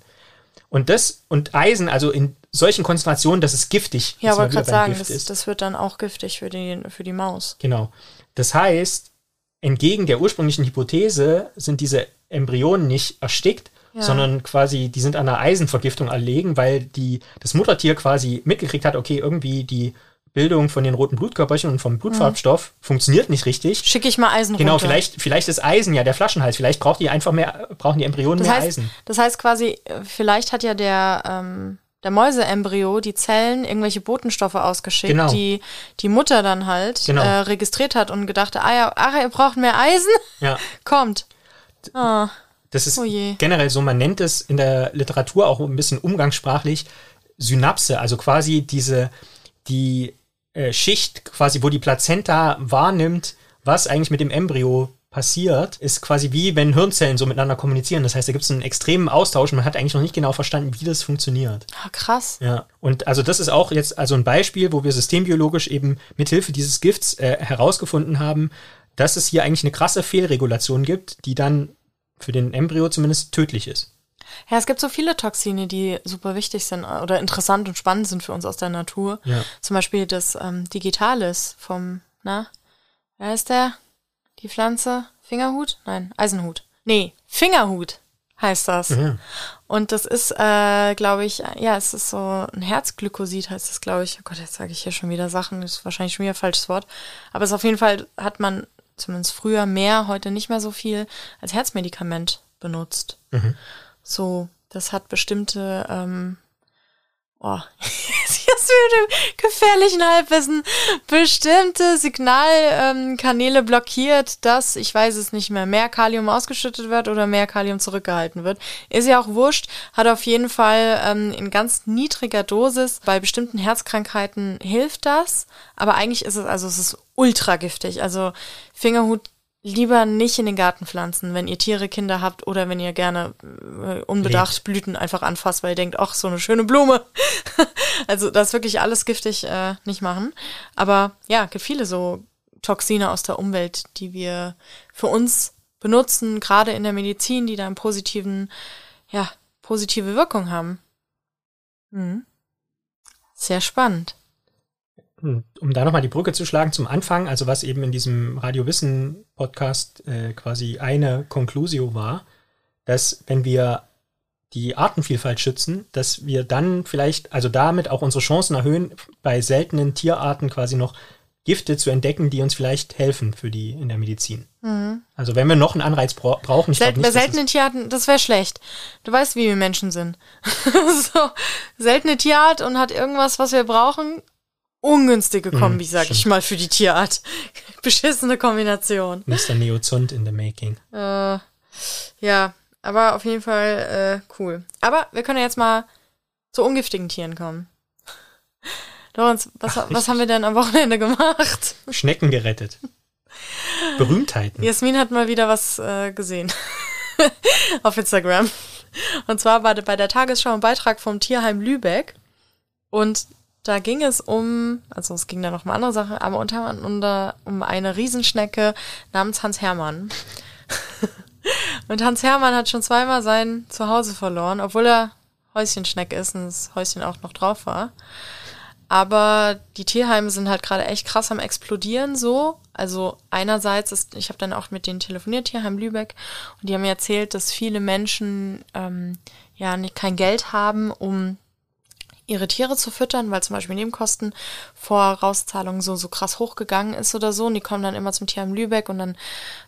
S2: Und das, und Eisen, also in solchen Konzentrationen, das ist giftig.
S1: Ja, wollte gerade sagen, das, das wird dann auch giftig für die, für die Maus.
S2: Genau. Das heißt, entgegen der ursprünglichen Hypothese sind diese Embryonen nicht erstickt,
S1: Ja.
S2: sondern quasi, die sind an einer Eisenvergiftung erlegen, weil die, das Muttertier quasi mitgekriegt hat, okay, irgendwie die Bildung von den roten Blutkörperchen und vom Blutfarbstoff funktioniert nicht richtig.
S1: Schicke ich mal Eisen
S2: Genau,
S1: runter.
S2: vielleicht, vielleicht ist Eisen ja der Flaschenhals. Vielleicht braucht die einfach mehr, brauchen die Embryonen
S1: Das
S2: mehr
S1: heißt,
S2: Eisen.
S1: das heißt quasi, äh, vielleicht hat ja der, ähm, der Mäuseembryo die Zellen irgendwelche Botenstoffe ausgeschickt,
S2: Genau.
S1: die die Mutter dann halt
S2: Genau.
S1: äh, registriert hat und gedacht, ah ja, ach, ihr braucht mehr Eisen?
S2: Ja.
S1: Kommt. Ah,
S2: Das ist
S1: Oh
S2: generell so, man nennt es in der Literatur auch ein bisschen umgangssprachlich Synapse, also quasi diese, die äh, Schicht, quasi, wo die Plazenta wahrnimmt, was eigentlich mit dem Embryo passiert, ist quasi wie wenn Hirnzellen so miteinander kommunizieren. Das heißt, da gibt es einen extremen Austausch und man hat eigentlich noch nicht genau verstanden, wie das funktioniert.
S1: ah, krass.
S2: Ja, und also das ist auch jetzt also ein Beispiel, wo wir systembiologisch eben mithilfe dieses Gifts äh, herausgefunden haben, dass es hier eigentlich eine krasse Fehlregulation gibt, die dann für den Embryo zumindest tödlich ist.
S1: Ja, es gibt so viele Toxine, die super wichtig sind äh, oder interessant und spannend sind für uns aus der Natur.
S2: Ja.
S1: Zum Beispiel das ähm, Digitalis vom, na, wer ist der? Die Pflanze? Fingerhut? Nein, Eisenhut. Nee, Fingerhut heißt das.
S2: Ja.
S1: Und das ist, äh, glaube ich, ja, es ist so ein Herzglykosid heißt das, glaube ich. Oh Gott, jetzt sage ich hier schon wieder Sachen, das ist wahrscheinlich schon wieder ein falsches Wort. Aber es ist auf jeden Fall, hat man zumindest früher mehr, heute nicht mehr so viel als Herzmedikament benutzt.
S2: Mhm.
S1: So, das hat bestimmte, ähm, oh, jetzt mit dem gefährlichen Halbwissen, bestimmte Signalkanäle ähm, blockiert, dass, ich weiß es nicht mehr, mehr Kalium ausgeschüttet wird oder mehr Kalium zurückgehalten wird. Ist ja auch wurscht, hat auf jeden Fall ähm, in ganz niedriger Dosis. Bei bestimmten Herzkrankheiten hilft das, aber eigentlich ist es, also es ist ultra giftig. Also Fingerhut lieber nicht in den Garten pflanzen, wenn ihr Tiere, Kinder habt oder wenn ihr gerne äh, unbedacht
S2: Lebt.
S1: Blüten einfach anfasst, weil ihr denkt, ach, so eine schöne Blume. also das wirklich alles giftig äh, nicht machen. Aber ja, gibt viele so Toxine aus der Umwelt, die wir für uns benutzen, gerade in der Medizin, die da einen positiven, ja, positive Wirkung haben. Mhm. Sehr spannend.
S2: Um da nochmal die Brücke zu schlagen zum Anfang, also was eben in diesem Radio Wissen Podcast äh, quasi eine Conclusio war, dass wenn wir die Artenvielfalt schützen, dass wir dann vielleicht, also damit auch unsere Chancen erhöhen, bei seltenen Tierarten quasi noch Gifte zu entdecken, die uns vielleicht helfen für die in der Medizin. Also wenn wir noch einen Anreiz bra brauchen, ich
S1: Sel bei
S2: nicht, dass
S1: seltenen Tierarten, das wäre schlecht. Du weißt, wie wir Menschen sind. so, seltene Tierart und hat irgendwas, was wir brauchen. Ungünstige Kombi, sag ich
S2: stimmt.
S1: mal, für die Tierart. Beschissene Kombination.
S2: Mr. Neozund in the making.
S1: Äh, ja, aber auf jeden Fall äh, cool. Aber wir können ja jetzt mal zu ungiftigen Tieren kommen. Lorenz, was,
S2: Ach,
S1: was haben wir denn am Wochenende gemacht?
S2: Schnecken gerettet. Berühmtheiten.
S1: Jasmin hat mal wieder was äh, gesehen. Auf Instagram. Und zwar war bei der Tagesschau ein Beitrag vom Tierheim Lübeck. Und da ging es um, also es ging da noch um andere Sachen, aber unter anderem um eine Riesenschnecke namens Hans Hermann. Und Hans Hermann hat schon zweimal sein Zuhause verloren, obwohl er Häuschenschneck ist und das Häuschen auch noch drauf war. Aber die Tierheime sind halt gerade echt krass am explodieren so. Also einerseits ist, ich habe dann auch mit denen telefoniert, Tierheim Lübeck, und die haben mir erzählt, dass viele Menschen ähm, ja nicht, kein Geld haben, um ihre Tiere zu füttern, weil zum Beispiel Nebenkosten Vorauszahlungen so, so krass hochgegangen ist oder so. Und die kommen dann immer zum Tierheim Lübeck und dann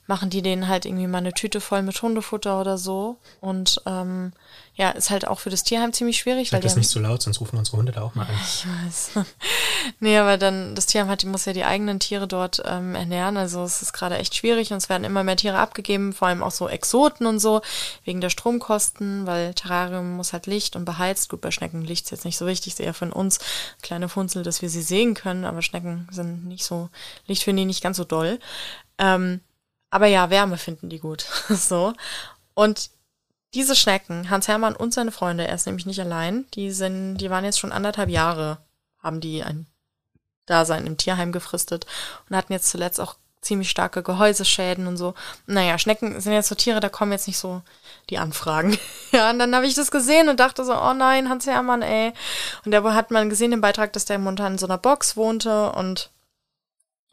S1: machen die denen halt irgendwie mal eine Tüte voll mit Hundefutter oder so. Und ähm, ja, ist halt auch für das Tierheim ziemlich schwierig.
S2: Sag
S1: weil
S2: das
S1: haben-
S2: nicht so laut, sonst rufen unsere Hunde da auch mal an.
S1: ich weiß. nee, aber dann, das Tierheim hat, die muss ja die eigenen Tiere dort ähm, ernähren. Also es ist gerade echt schwierig und es werden immer mehr Tiere abgegeben, vor allem auch so Exoten und so, wegen der Stromkosten, weil Terrarium muss halt Licht und beheizt. Gut, bei Schnecken Licht ist jetzt nicht so wichtig, ist eher von uns kleine Funzel, dass wir sie sehen können, aber Schnecken sind nicht so, Licht finden die nicht ganz so doll. Ähm, aber ja, Wärme finden die gut. so. Und diese Schnecken, Hans Hermann und seine Freunde, er ist nämlich nicht allein, die sind, die waren jetzt schon anderthalb Jahre, haben die ein Dasein im Tierheim gefristet und hatten jetzt zuletzt auch ziemlich starke Gehäuseschäden und so. Naja, Schnecken sind jetzt so Tiere, da kommen jetzt nicht so die Anfragen. ja, und dann habe ich das gesehen und dachte so, oh nein, Hans Hermann, ey. Und da hat man gesehen im Beitrag, dass der momentan in so einer Box wohnte und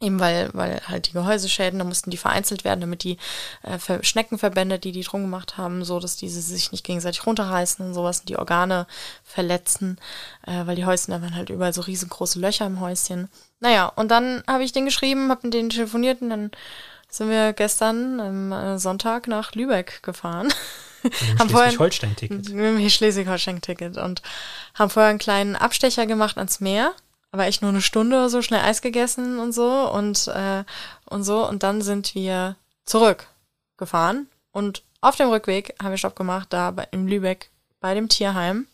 S1: Eben weil, weil halt die Gehäuseschäden, da mussten die vereinzelt werden, damit die äh, Ver Schneckenverbände, die die drum gemacht haben, so dass diese sich nicht gegenseitig runterreißen und sowas und die Organe verletzen, äh, weil die Häuschen, da waren halt überall so riesengroße Löcher im Häuschen. Naja, und dann habe ich den geschrieben, habe mit denen telefoniert und dann sind wir gestern am äh, Sonntag nach Lübeck gefahren. Haben
S2: Schleswig-Holstein-Ticket.
S1: Schleswig-Holstein-Ticket und haben vorher einen kleinen Abstecher gemacht ans Meer. Aber echt nur eine Stunde oder so, schnell Eis gegessen und so und, äh, und so. Und dann sind wir zurückgefahren. Und auf dem Rückweg haben wir Stopp gemacht, da bei, in Lübeck bei dem Tierheim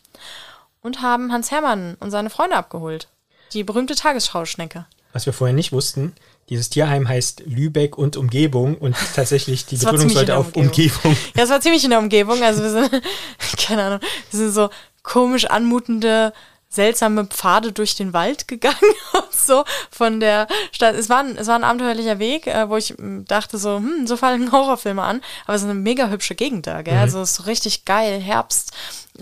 S1: und haben Hans Hermann und seine Freunde abgeholt. Die berühmte Tagesschau-Schnecke.
S2: Was wir vorher nicht wussten, dieses Tierheim heißt Lübeck und Umgebung und tatsächlich die Betonung sollte auf
S1: Umgebung.
S2: Umgebung.
S1: Ja, es war ziemlich in der Umgebung. Also wir sind, keine Ahnung, wir sind so komisch anmutende seltsame Pfade durch den Wald gegangen und so von der Stadt. Es war ein, es war ein abenteuerlicher Weg, äh, wo ich hm, dachte so, hm, so fallen Horrorfilme an, aber es ist eine mega hübsche Gegend da, gell? Mhm. Also es ist so richtig geil, Herbst,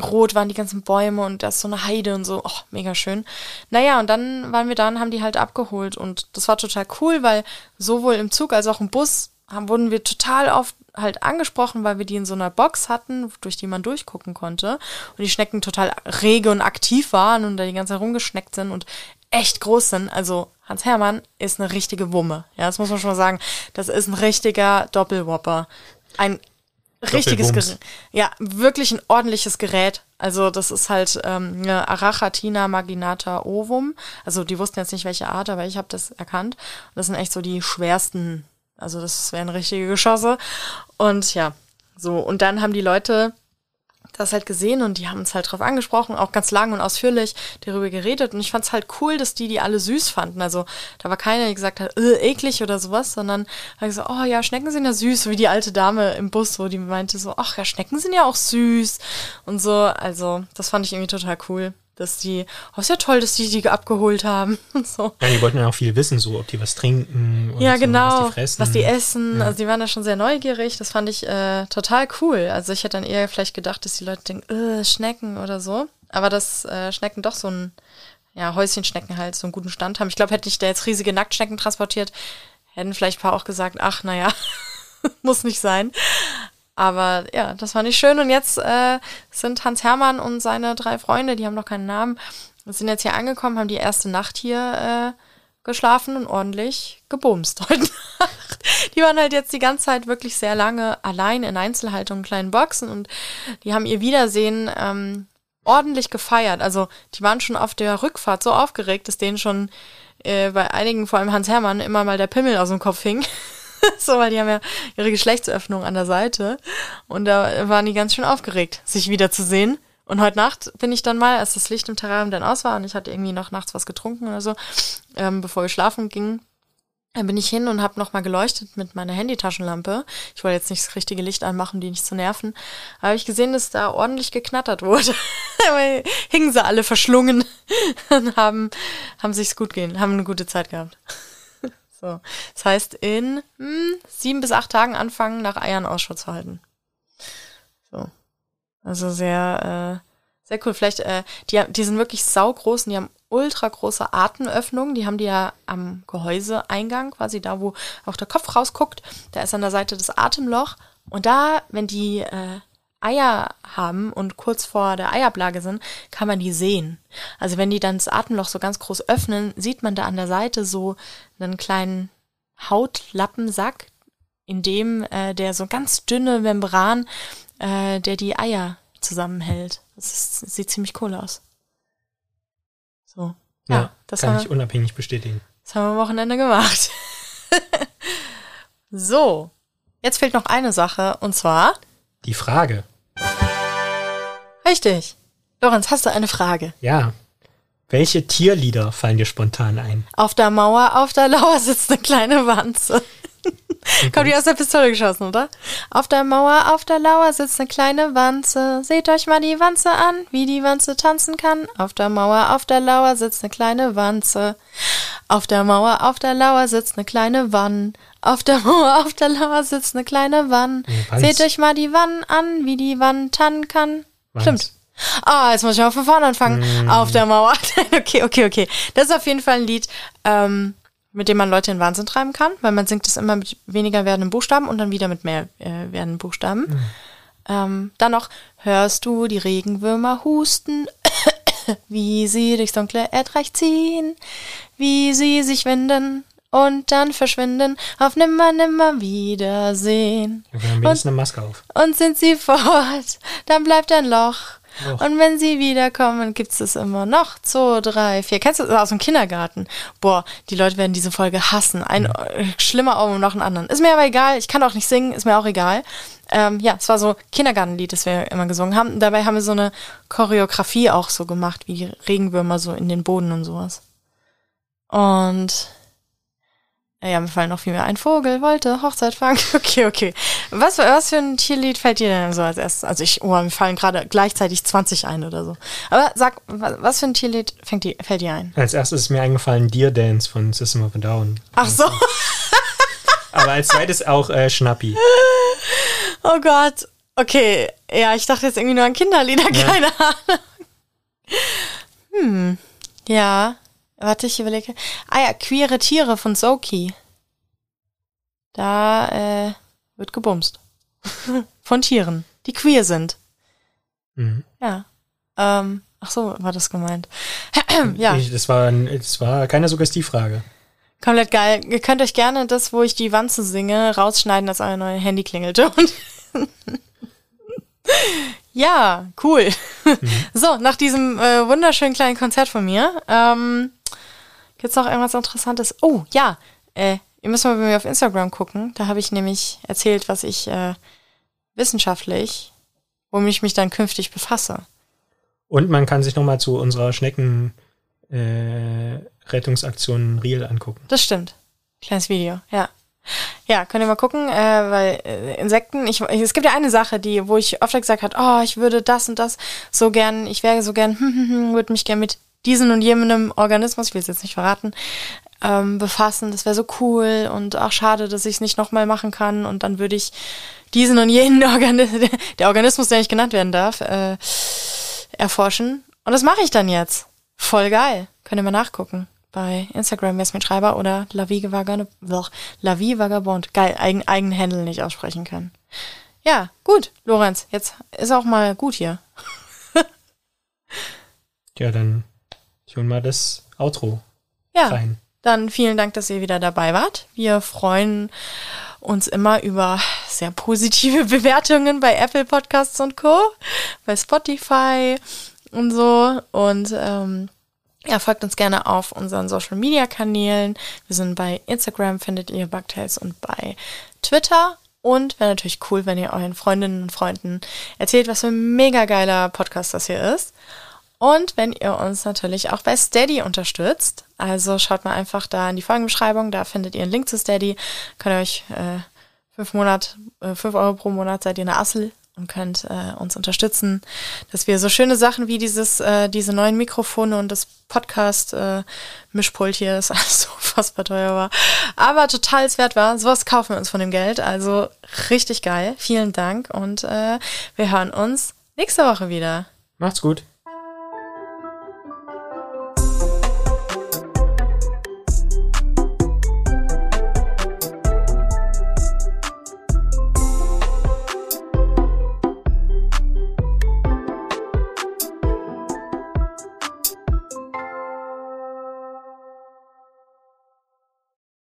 S1: rot waren die ganzen Bäume und da ist so eine Heide und so, oh, mega schön. Naja, und dann waren wir da und haben die halt abgeholt und das war total cool, weil sowohl im Zug als auch im Bus haben, wurden wir total oft halt angesprochen, weil wir die in so einer Box hatten, durch die man durchgucken konnte. Und die Schnecken total rege und aktiv waren und da die ganze Zeit rumgeschneckt sind und echt groß sind. Also Hans Hermann ist eine richtige Wumme. Ja, das muss man schon mal sagen. Das ist ein richtiger Doppelwhopper. Ein richtiges Gerät. Ja, wirklich ein ordentliches Gerät. Also das ist halt ähm, eine Arachatina maginata ovum. Also die wussten jetzt nicht, welche Art, aber ich habe das erkannt. Und das sind echt so die schwersten also das wären richtige Geschosse. Und ja, so. Und dann haben die Leute das halt gesehen und die haben uns halt drauf angesprochen, auch ganz lang und ausführlich darüber geredet. Und ich fand es halt cool, dass die die alle süß fanden. Also da war keiner, der gesagt hat, äh, eklig oder sowas, sondern habe gesagt, oh ja, Schnecken sind ja süß, so wie die alte Dame im Bus, wo die meinte so, ach ja, Schnecken sind ja auch süß und so. Also das fand ich irgendwie total cool dass die, oh, ist ja toll, dass die die abgeholt haben und so.
S2: Ja, die wollten ja auch viel wissen, so, ob die was trinken
S1: ja, so, genau, was die fressen. Was die essen. Ja. Also die waren da schon sehr neugierig. Das fand ich äh, total cool. Also ich hätte dann eher vielleicht gedacht, dass die Leute denken, äh, Schnecken oder so. Aber dass äh, Schnecken doch so ein, ja, Häuschenschnecken halt so einen guten Stand haben. Ich glaube, hätte ich da jetzt riesige Nacktschnecken transportiert, hätten vielleicht ein paar auch gesagt, ach, naja, muss nicht sein. Aber ja, das fand ich schön. Und jetzt äh, sind Hans Hermann und seine drei Freunde, die haben noch keinen Namen, sind jetzt hier angekommen, haben die erste Nacht hier äh, geschlafen und ordentlich gebumst heute Nacht. Die waren halt jetzt die ganze Zeit wirklich sehr lange allein in Einzelhaltung in kleinen Boxen und die haben ihr Wiedersehen ähm, ordentlich gefeiert. Also die waren schon auf der Rückfahrt so aufgeregt, dass denen schon äh, bei einigen, vor allem Hans Hermann, immer mal der Pimmel aus dem Kopf hing. so, weil die haben ja ihre Geschlechtsöffnung an der Seite. Und da waren die ganz schön aufgeregt, sich wiederzusehen. Und heute Nacht bin ich dann mal, als das Licht im Terrarium dann aus war und ich hatte irgendwie noch nachts was getrunken oder so, ähm, bevor wir schlafen gingen, dann bin ich hin und habe nochmal geleuchtet mit meiner Handytaschenlampe. Ich wollte jetzt nicht das richtige Licht anmachen, die nicht zu nerven. Aber ich gesehen, dass da ordentlich geknattert wurde. hingen sie alle verschlungen und haben, haben sich's gut gehen, haben eine gute Zeit gehabt. So. Das heißt, in hm, sieben bis acht Tagen anfangen, nach Eiern Ausschau zu halten. So. Also sehr, äh, sehr cool. Vielleicht, äh, die, die sind wirklich saugroß und die haben ultra große Atemöffnungen. Die haben die ja am Gehäuseeingang, quasi da, wo auch der Kopf rausguckt. Da ist an der Seite das Atemloch. Und da, wenn die äh, Eier haben und kurz vor der Eiablage sind, kann man die sehen. Also wenn die dann das Atemloch so ganz groß öffnen, sieht man da an der Seite so einen kleinen Hautlappensack, in dem äh, der so ganz dünne Membran, äh, der die Eier zusammenhält. Das, ist, das sieht ziemlich cool aus.
S2: So. Ja, ja das kann ich unabhängig bestätigen.
S1: Das haben wir am Wochenende gemacht. so. Jetzt fehlt noch eine Sache und zwar
S2: die Frage.
S1: Richtig. Lorenz, hast du eine Frage?
S2: Ja. Welche Tierlieder fallen dir spontan ein?
S1: Auf der Mauer, auf der Lauer sitzt eine kleine Wanze. Kommt die aus der Pistole geschossen, oder? Auf der Mauer, auf der Lauer sitzt eine kleine Wanze. Seht euch mal die Wanze an, wie die Wanze tanzen kann. Auf der Mauer, auf der Lauer sitzt eine kleine Wanze. Auf der Mauer, auf der Lauer sitzt eine kleine Wann. Auf der Mauer, auf der Lauer sitzt eine kleine Wann. Ja, Seht euch mal die Wann an, wie die Wann tannen kann. Wanz. Stimmt. Ah, jetzt muss ich mal von vorne anfangen. Mm. Auf der Mauer. okay, okay, okay. Das ist auf jeden Fall ein Lied, ähm, mit dem man Leute in Wahnsinn treiben kann, weil man singt es immer mit weniger werdenden Buchstaben und dann wieder mit mehr äh, werdenden Buchstaben. Mm. Ähm, dann noch, hörst du die Regenwürmer husten, wie sie durchs dunkle Erdreich ziehen, wie sie sich winden und dann verschwinden auf nimmer, nimmer Wiedersehen.
S2: Wir haben und, eine Maske auf.
S1: Und sind sie fort, dann bleibt ein Loch. Och. Und wenn sie wiederkommen, gibt's es immer noch. Zwei, drei, vier. Kennst du das aus dem Kindergarten? Boah, die Leute werden diese Folge hassen. Ein mhm. schlimmer Ohrwurm nach dem anderen. Ist mir aber egal. Ich kann auch nicht singen. Ist mir auch egal. Ähm, ja, es war so Kindergartenlied, das wir immer gesungen haben. Dabei haben wir so eine Choreografie auch so gemacht, wie Regenwürmer so in den Boden und sowas. Und Ja, mir fallen noch viel mehr. Ein Vogel wollte Hochzeit fangen. Okay, okay. Was, was für ein Tierlied fällt dir denn so als erstes? Also ich, oh, mir fallen gerade gleichzeitig 20 ein oder so. Aber sag, was für ein Tierlied fängt die, fällt dir ein?
S2: Als erstes ist mir eingefallen Deer Dance von System of a Down.
S1: Ach so.
S2: Aber als zweites auch äh, Schnappi.
S1: Oh Gott. Okay. Ja, ich dachte jetzt irgendwie nur an Kinderlieder, ja. keine Ahnung. Hm. Ja. Warte, ich überlege. Ah ja, queere Tiere von Soki. Da äh, wird gebumst. von Tieren, die queer sind. Mhm. Ja. Ähm, ach so, war das gemeint.
S2: ja. Ich, das, war, das war keine Suggestivfrage.
S1: Komplett geil. Ihr könnt euch gerne das, wo ich die Wanze singe, rausschneiden, dass euer neues Handy klingelte. ja, cool. Mhm. So, nach diesem äh, wunderschönen kleinen Konzert von mir, ähm, gibt's noch irgendwas Interessantes? Oh, ja, äh, ihr müsst mal bei mir auf Instagram gucken. Da habe ich nämlich erzählt, was ich äh, wissenschaftlich, womit ich mich dann künftig befasse.
S2: Und man kann sich nochmal zu unserer Schnecken äh, Real angucken.
S1: Das stimmt. Kleines Video, ja. Ja, könnt ihr mal gucken, äh, weil äh, Insekten, ich, es gibt ja eine Sache, die, wo ich oft gesagt habe, oh, ich würde das und das so gern, ich wäre so gern, hm, hm, hm, würde mich gern mit diesen und jenem Organismus, ich will es jetzt nicht verraten, ähm, befassen. Das wäre so cool und auch schade, dass ich es nicht nochmal machen kann und dann würde ich diesen und jenen Organismus, der Organismus, der nicht genannt werden darf, äh, erforschen. Und das mache ich dann jetzt. Voll geil. Könnt ihr mal nachgucken bei Instagram Jasmin Schreiber oder La Vie Vagabond. La Vie Vagabond. Geil, eigen, eigenen Händel nicht aussprechen können. Ja, gut, Lorenz, jetzt ist auch mal gut hier.
S2: ja, dann hol mal das Outro
S1: ja, rein. Dann vielen Dank, dass ihr wieder dabei wart. Wir freuen uns immer über sehr positive Bewertungen bei Apple Podcasts und Co., bei Spotify und so. Und ähm, ja, folgt uns gerne auf unseren Social Media Kanälen. Wir sind bei Instagram, findet ihr Bugtails und bei Twitter. Und wäre natürlich cool, wenn ihr euren Freundinnen und Freunden erzählt, was für ein mega geiler Podcast das hier ist. Und wenn ihr uns natürlich auch bei Steady unterstützt. Also schaut mal einfach da in die Folgenbeschreibung, da findet ihr einen Link zu Steady. Könnt ihr euch äh, fünf Monat, äh, fünf Euro pro Monat seid ihr eine Assel und könnt äh, uns unterstützen, dass wir so schöne Sachen wie dieses, äh, diese neuen Mikrofone und das Podcast äh, Mischpult hier, das alles so unfassbar teuer war, aber total wert war. Sowas kaufen wir uns von dem Geld. Also richtig geil. Vielen Dank und äh, wir hören uns nächste Woche wieder.
S2: Macht's gut.